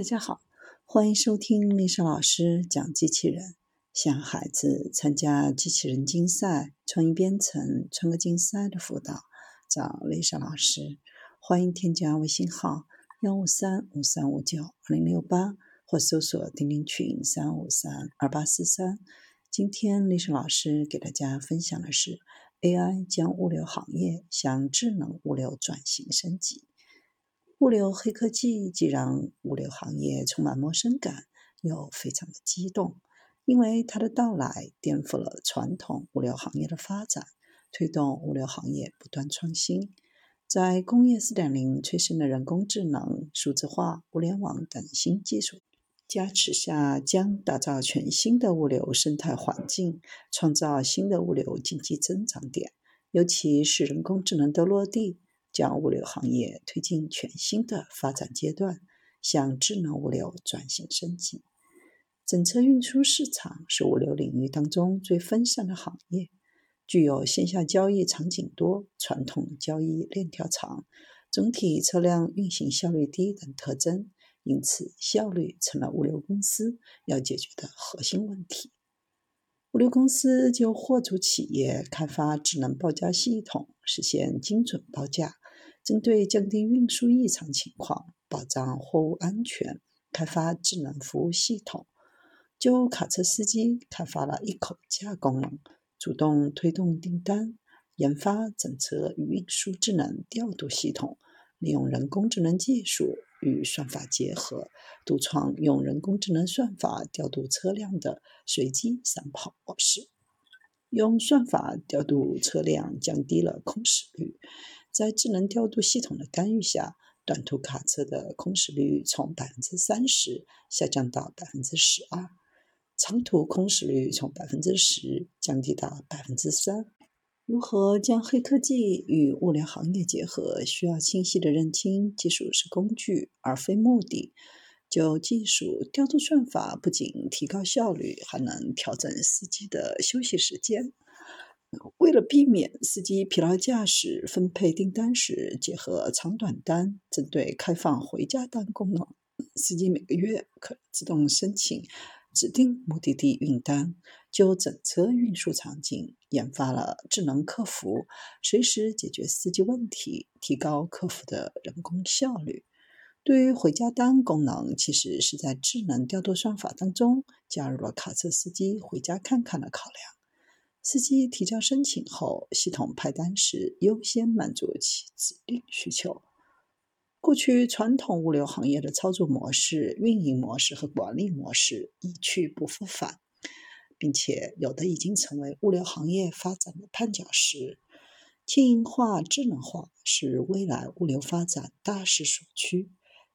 大家好，欢迎收听丽莎老师讲机器人。想孩子参加机器人竞赛、创意编程、创客竞赛的辅导，找丽莎老师。欢迎添加微信号幺五三五三五九二零六八，或搜索钉钉群三五三二八四三。今天丽莎老师给大家分享的是 AI 将物流行业向智能物流转型升级。物流黑科技既让物流行业充满陌生感，又非常的激动，因为它的到来颠覆了传统物流行业的发展，推动物流行业不断创新。在工业4.0催生的人工智能、数字化、物联网等新技术加持下，将打造全新的物流生态环境，创造新的物流经济增长点。尤其是人工智能的落地。将物流行业推进全新的发展阶段，向智能物流转型升级。整车运输市场是物流领域当中最分散的行业，具有线下交易场景多、传统交易链条长、总体车辆运行效率低等特征，因此效率成了物流公司要解决的核心问题。物流公司就货主企业开发智能报价系统，实现精准报价。针对降低运输异常情况、保障货物安全，开发智能服务系统；就卡车司机开发了一口价功能，主动推动订单；研发整车运输智能调度系统，利用人工智能技术与算法结合，独创用人工智能算法调度车辆的随机闪跑模式，用算法调度车辆，降低了空驶率。在智能调度系统的干预下，短途卡车的空驶率从百分之三十下降到百分之十二，长途空驶率从百分之十降低到百分之三。如何将黑科技与物流行业结合？需要清晰的认清，技术是工具而非目的。就技术调度算法，不仅提高效率，还能调整司机的休息时间。为了避免司机疲劳驾驶，分配订单时结合长短单，针对开放回家单功能，司机每个月可自动申请指定目的地运单。就整车运输场景，研发了智能客服，随时解决司机问题，提高客服的人工效率。对于回家单功能，其实是在智能调度算法当中加入了卡车司机回家看看的考量。司机提交申请后，系统派单时优先满足其指定需求。过去传统物流行业的操作模式、运营模式和管理模式一去不复返，并且有的已经成为物流行业发展的绊脚石。轻盈化、智能化是未来物流发展大势所趋。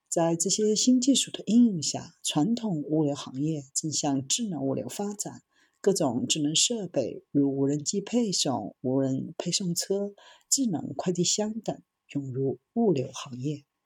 在这些新技术的应用下，传统物流行业正向智能物流发展。各种智能设备，如无人机配送、无人配送车、智能快递箱等，涌入物流行业。